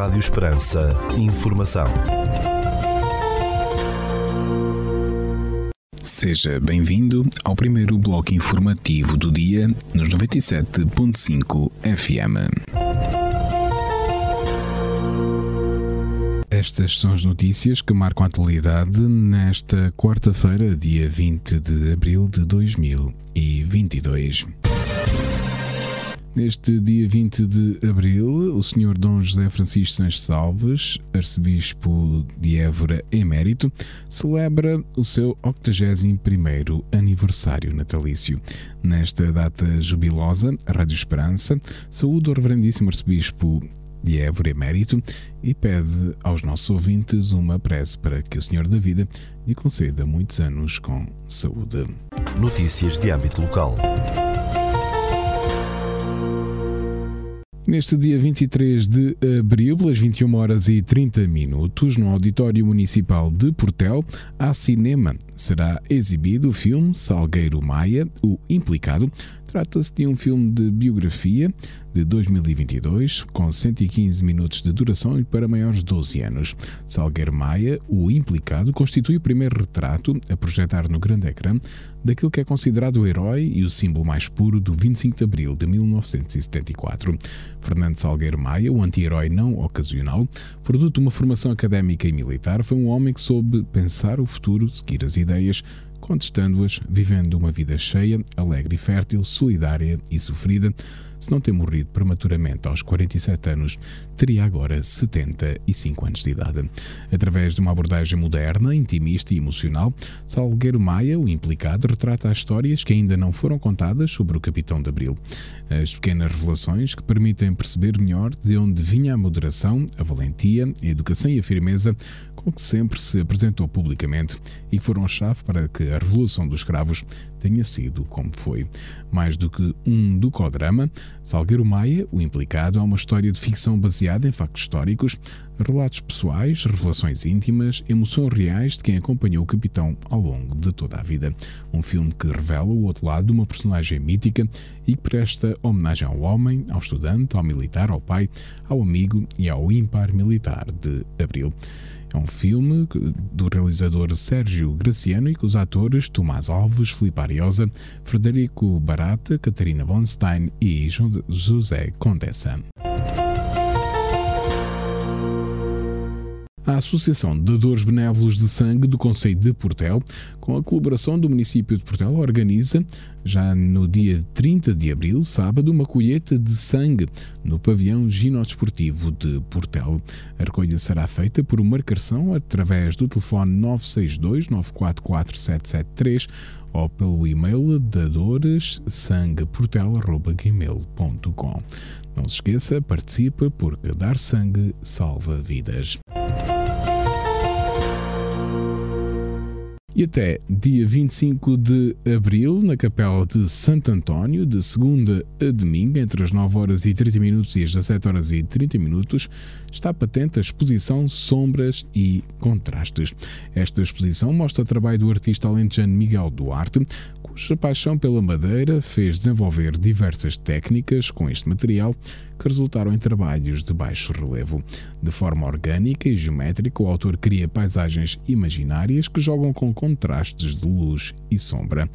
Rádio Esperança. Informação. Seja bem-vindo ao primeiro bloco informativo do dia nos 97.5 FM. Estas são as notícias que marcam a atualidade nesta quarta-feira, dia 20 de abril de 2022. Neste dia 20 de abril, o Sr. Dom José Francisco Sanches Alves, arcebispo de Évora emérito, celebra o seu 81º aniversário natalício. Nesta data jubilosa, a Rádio Esperança saúde o reverendíssimo arcebispo de Évora emérito e pede aos nossos ouvintes uma prece para que o Senhor da Vida lhe conceda muitos anos com saúde. Notícias de âmbito local. Neste dia 23 de abril, pelas 21 horas e 30 minutos, no Auditório Municipal de Portel, há cinema. Será exibido o filme Salgueiro Maia, O Implicado. Trata-se de um filme de biografia de 2022, com 115 minutos de duração e para maiores de 12 anos. Salgueiro Maia, o implicado, constitui o primeiro retrato a projetar no grande ecrã daquilo que é considerado o herói e o símbolo mais puro do 25 de abril de 1974. Fernando Salgueiro Maia, o anti-herói não ocasional, produto de uma formação académica e militar, foi um homem que soube pensar o futuro, seguir as ideias, contestando-as, vivendo uma vida cheia, alegre e fértil, solidária e sofrida, se não ter morrido prematuramente aos 47 anos, teria agora 75 anos de idade. Através de uma abordagem moderna, intimista e emocional, Salgueiro Maia, o implicado, retrata as histórias que ainda não foram contadas sobre o Capitão de Abril. As pequenas revelações que permitem perceber melhor de onde vinha a moderação, a valentia, a educação e a firmeza com que sempre se apresentou publicamente e que foram chave para que a Revolução dos Escravos tenha sido como foi. Mais do que um docodrama, Salgueiro Maia, o implicado, é uma história de ficção baseada em factos históricos, relatos pessoais, revelações íntimas, emoções reais de quem acompanhou o capitão ao longo de toda a vida. Um filme que revela o outro lado de uma personagem mítica e que presta homenagem ao homem, ao estudante, ao militar, ao pai, ao amigo e ao ímpar militar de Abril. É um filme do realizador Sérgio Graciano e com os atores Tomás Alves, Filipe Ariosa, Frederico Barata, Catarina Von Stein e José Condessa. Associação de Dadores Benévolos de Sangue do Conselho de Portel, com a colaboração do município de Portel, organiza, já no dia 30 de abril, sábado, uma colheita de sangue no pavilhão ginodesportivo de Portel. A recolha será feita por marcação através do telefone 962 944 773 ou pelo e-mail dadoressangueportel.gmail.com. Não se esqueça, participe porque dar sangue salva vidas. E até dia 25 de abril, na Capela de Santo António, de segunda a domingo, entre as 9 horas e 30 minutos e as 17 horas e 30 minutos, está patente a exposição Sombras e Contrastes. Esta exposição mostra o trabalho do artista alentejano Miguel Duarte, cuja paixão pela madeira fez desenvolver diversas técnicas com este material que resultaram em trabalhos de baixo relevo. De forma orgânica e geométrica, o autor cria paisagens imaginárias que jogam com contrastes de luz e sombra.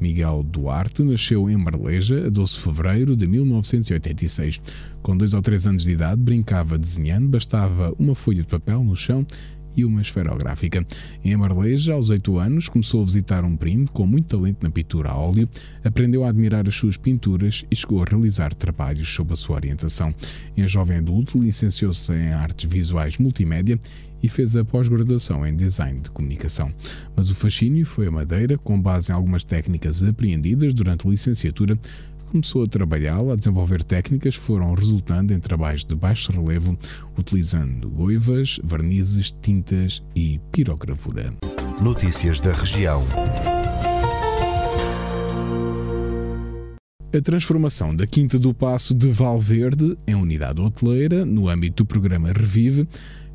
Miguel Duarte nasceu em Marleja a 12 de fevereiro de 1986. Com dois ou três anos de idade, brincava desenhando, bastava uma folha de papel no chão e uma esferográfica. Em Marleja, aos 8 anos, começou a visitar um primo com muito talento na pintura a óleo, aprendeu a admirar as suas pinturas e chegou a realizar trabalhos sob a sua orientação. Em jovem adulto, licenciou-se em artes visuais multimédia e fez a pós-graduação em design de comunicação. Mas o fascínio foi a madeira, com base em algumas técnicas apreendidas durante a licenciatura, começou a trabalhá-la, a desenvolver técnicas que foram resultando em trabalhos de baixo relevo, utilizando goivas, vernizes, tintas e pirogravura. Notícias da região. A transformação da Quinta do Passo de Valverde em unidade hoteleira, no âmbito do programa Revive,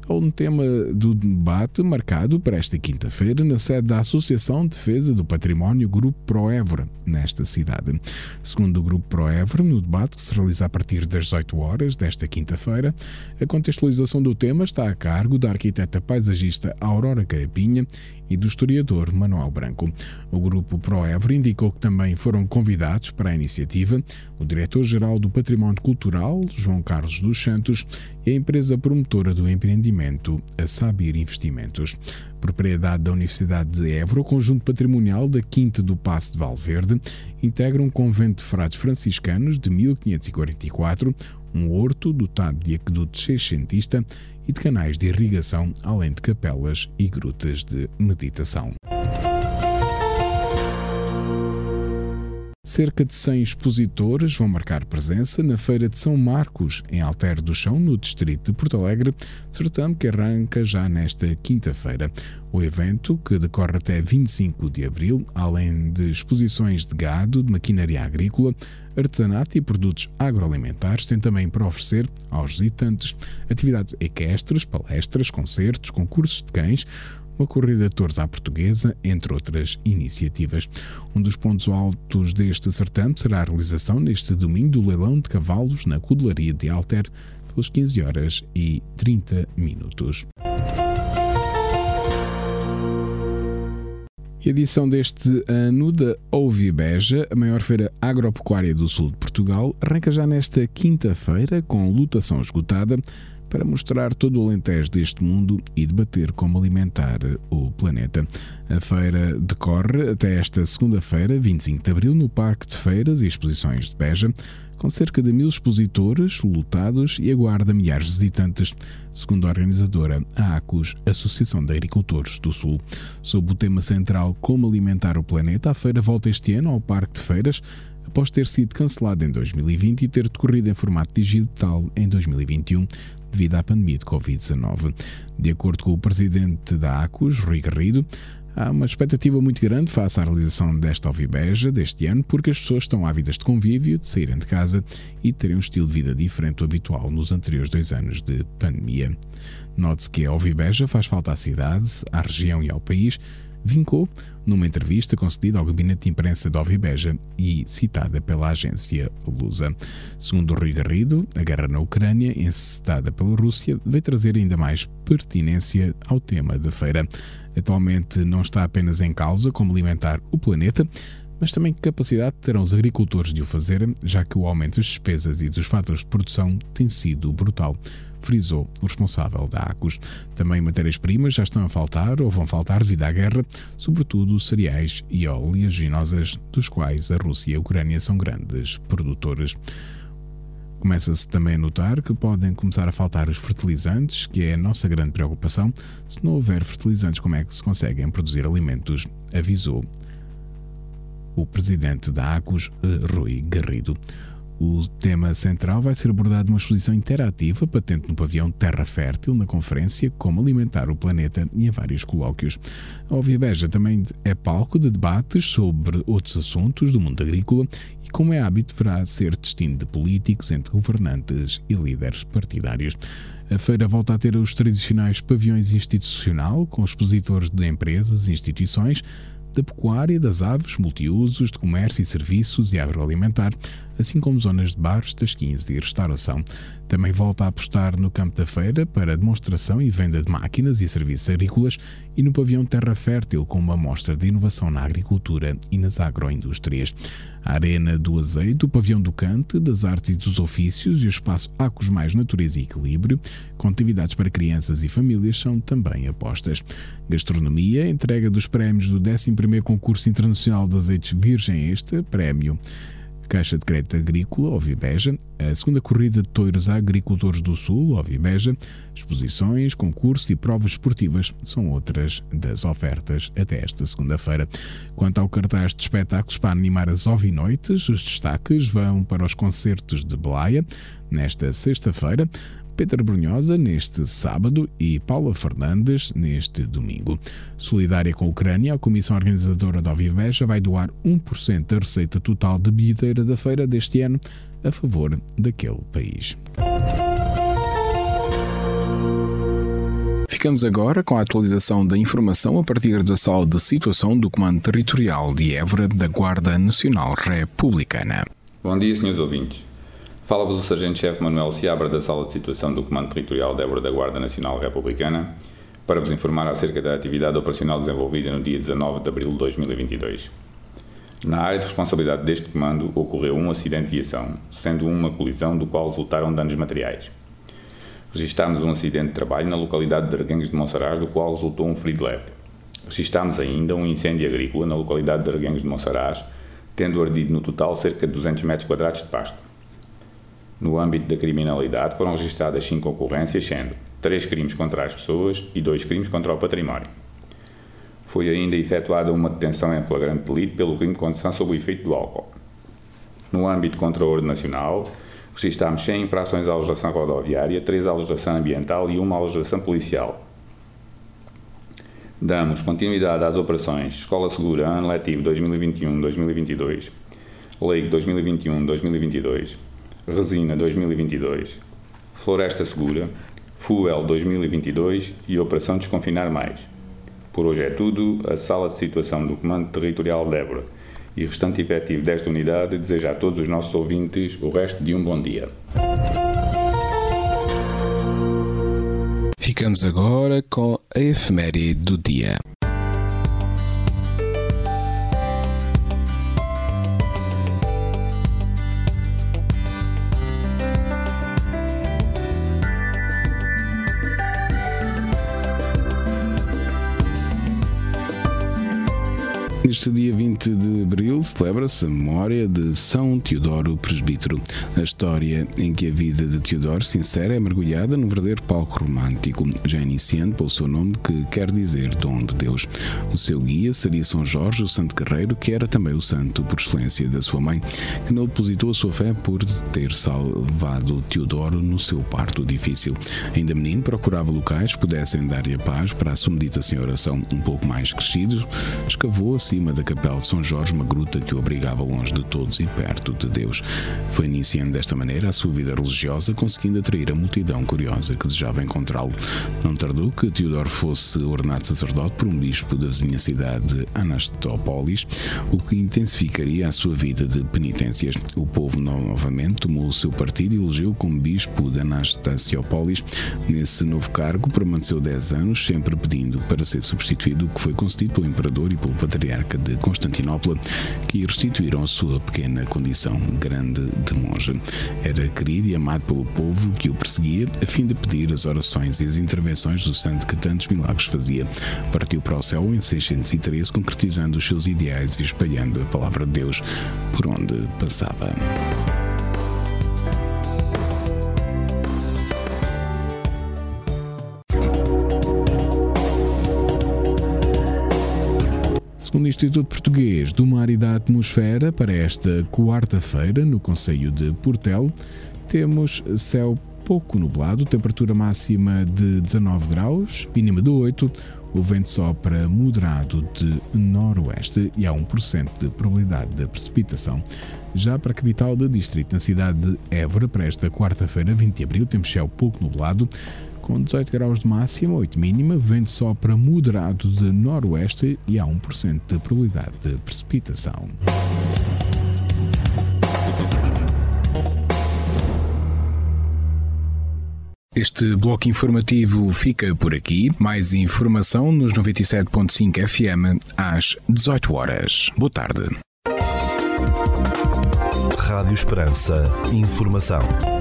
é um tema do debate marcado para esta quinta-feira na sede da Associação de Defesa do Património Grupo Proevra, nesta cidade. Segundo o Grupo Proevra, no debate que se realiza a partir das 18 horas desta quinta-feira, a contextualização do tema está a cargo da arquiteta paisagista Aurora Carapinha e do historiador Manuel Branco. O grupo ProEvro indicou que também foram convidados para a iniciativa o diretor-geral do Património Cultural, João Carlos dos Santos, e a empresa promotora do empreendimento, a Sabir Investimentos. Propriedade da Universidade de Évora, o conjunto patrimonial da Quinta do Passo de Valverde integra um convento de frades franciscanos de 1544, um horto dotado de aqueduto seiscentista e de canais de irrigação, além de capelas e grutas de meditação. Cerca de 100 expositores vão marcar presença na Feira de São Marcos, em Alter do Chão, no distrito de Porto Alegre, certame que arranca já nesta quinta-feira. O evento, que decorre até 25 de abril, além de exposições de gado, de maquinaria agrícola, artesanato e produtos agroalimentares, tem também para oferecer aos visitantes atividades equestres, palestras, concertos, concursos de cães, uma corrida de touros à portuguesa, entre outras iniciativas. Um dos pontos altos deste certame será a realização neste domingo do leilão de cavalos na Cudelaria de Alter, pelas 15 horas e 30 minutos. Edição deste ano da Ouvibeja, a maior feira agropecuária do sul de Portugal, arranca já nesta quinta-feira com lutação esgotada para mostrar todo o Alentejo deste mundo e debater como alimentar o planeta. A feira decorre até esta segunda-feira, 25 de abril, no Parque de Feiras e Exposições de Beja, com cerca de mil expositores lotados e aguarda milhares de visitantes, segundo a organizadora a ACUS, Associação de Agricultores do Sul. Sob o tema central Como Alimentar o Planeta, a feira volta este ano ao Parque de Feiras, após ter sido cancelada em 2020 e ter decorrido em formato digital em 2021, devido à pandemia de Covid-19. De acordo com o presidente da ACUS, Rui Garrido, há uma expectativa muito grande face à realização desta Alvibeja deste ano, porque as pessoas estão ávidas de convívio, de saírem de casa e de terem um estilo de vida diferente do habitual nos anteriores dois anos de pandemia. Note-se que a Alvibeja faz falta à cidade, à região e ao país, vincou numa entrevista concedida ao gabinete de imprensa de Ovibeja e citada pela agência Lusa. Segundo Rui Garrido, a guerra na Ucrânia, encetada pela Rússia, veio trazer ainda mais pertinência ao tema da feira. Atualmente não está apenas em causa como alimentar o planeta, mas também que capacidade terão os agricultores de o fazer, já que o aumento das despesas e dos fatores de produção tem sido brutal frisou o responsável da ACUS. Também matérias-primas já estão a faltar ou vão faltar devido à guerra, sobretudo cereais e oleaginosas, dos quais a Rússia e a Ucrânia são grandes produtores. Começa-se também a notar que podem começar a faltar os fertilizantes, que é a nossa grande preocupação. Se não houver fertilizantes, como é que se conseguem produzir alimentos? Avisou o presidente da ACUS, Rui Garrido. O tema central vai ser abordado numa exposição interativa patente no pavilhão Terra Fértil, na conferência Como Alimentar o Planeta e em vários colóquios. A Ovibeja também é palco de debates sobre outros assuntos do mundo agrícola e, como é hábito, deverá ser destino de políticos entre governantes e líderes partidários. A feira volta a ter os tradicionais pavilhões institucional, com expositores de empresas e instituições, da pecuária, das aves, multiusos, de comércio e serviços e agroalimentar, assim como zonas de bares, tasquinhas e restauração. Também volta a apostar no campo da feira para demonstração e venda de máquinas e serviços agrícolas e no pavilhão Terra Fértil com uma mostra de inovação na agricultura e nas agroindústrias. A Arena do Azeite, o pavilhão do Cante, das artes e dos ofícios e o espaço Acos Mais Natureza e Equilíbrio, com atividades para crianças e famílias, são também apostas. Gastronomia, entrega dos prémios do 11º Concurso Internacional de Azeites Virgem Este, prémio. Caixa de Crédito Agrícola, Ovibeja, a segunda corrida de touros a agricultores do Sul, Ovibeja, exposições, concursos e provas esportivas são outras das ofertas até esta segunda-feira. Quanto ao cartaz de espetáculos para animar as Ovinoites, os destaques vão para os concertos de Belaia, nesta sexta-feira, Pedro Brunhosa neste sábado e Paula Fernandes neste domingo. Solidária com a Ucrânia, a comissão organizadora da Oviveja vai doar 1% da receita total de bilheteira da feira deste ano a favor daquele país. Ficamos agora com a atualização da informação a partir da sala de situação do Comando Territorial de Évora da Guarda Nacional Republicana. Bom dia, senhores ouvintes. Fala-vos o Sargento-Chefe Manuel Seabra da Sala de Situação do Comando Territorial de Évora da Guarda Nacional Republicana para vos informar acerca da atividade operacional desenvolvida no dia 19 de abril de 2022. Na área de responsabilidade deste comando ocorreu um acidente de ação, sendo uma colisão do qual resultaram danos materiais. Registámos um acidente de trabalho na localidade de Argangues de Monsaraz, do qual resultou um ferido leve. Registámos ainda um incêndio agrícola na localidade de Argangues de Monsaraz, tendo ardido no total cerca de 200 metros quadrados de pasto. No âmbito da criminalidade foram registradas 5 ocorrências, sendo 3 crimes contra as pessoas e 2 crimes contra o património. Foi ainda efetuada uma detenção em flagrante delito pelo crime de condução sob o efeito do álcool. No âmbito contra a ordem nacional, Registámos 100 infrações à legislação rodoviária, 3 à legislação ambiental e 1 à legislação policial. Damos continuidade às operações Escola Segura, Ano Letivo 2021-2022, Lei 2021-2022, Resina 2022, Floresta Segura, Fuel 2022 e Operação Desconfinar Mais. Por hoje é tudo. A Sala de Situação do Comando Territorial de Évora e restante efetivo desta unidade, desejo a todos os nossos ouvintes o resto de um bom dia. Ficamos agora com a efeméride do dia. Neste dia 20 de abril celebra-se a memória de São Teodoro Presbítero, a história em que a vida de Teodoro Sincera é mergulhada num verdadeiro palco romântico, já iniciando pelo seu nome que quer dizer dom de Deus. O seu guia seria São Jorge, o santo guerreiro, que era também o santo por excelência da sua mãe, que não depositou a sua fé por ter salvado Teodoro no seu parto difícil. Ainda menino, procurava locais que pudessem dar-lhe a paz para a sua meditação e oração. Um pouco mais crescidos, escavou-se cima da capela de São Jorge uma gruta que o obrigava longe de todos e perto de Deus. Foi iniciando desta maneira a sua vida religiosa, conseguindo atrair a multidão curiosa que desejava encontrá-lo. Não tardou que Teodoro fosse ordenado sacerdote por um bispo da vizinha cidade de Anastópolis, o que intensificaria a sua vida de penitências. O povo novamente tomou o seu partido e elegeu como bispo de Anastációpolis. Nesse novo cargo permaneceu 10 anos, sempre pedindo para ser substituído, o que foi concedido pelo imperador e pelo patriarca patriarca de Constantinopla, que restituíram a sua pequena condição grande de monge. Era querido e amado pelo povo que o perseguia, a fim de pedir as orações e as intervenções do santo que tantos milagres fazia. Partiu para o céu em 613, concretizando os seus ideais e espalhando a palavra de Deus por onde passava. Instituto Português do Mar e da Atmosfera, para esta quarta-feira, no Conselho de Portel, temos céu pouco nublado, temperatura máxima de 19 graus, mínima de 8, o vento sopra moderado de noroeste e há 1% de probabilidade de precipitação. Já para a capital do distrito, na cidade de Évora, para esta quarta-feira, 20 de abril, temos céu pouco nublado, com 18 graus de máxima, 8 mínima, vento sopra moderado de noroeste e há 1% de probabilidade de precipitação. Este bloco informativo fica por aqui. Mais informação nos 97.5 FM às 18 horas. Boa tarde. Rádio Esperança. Informação.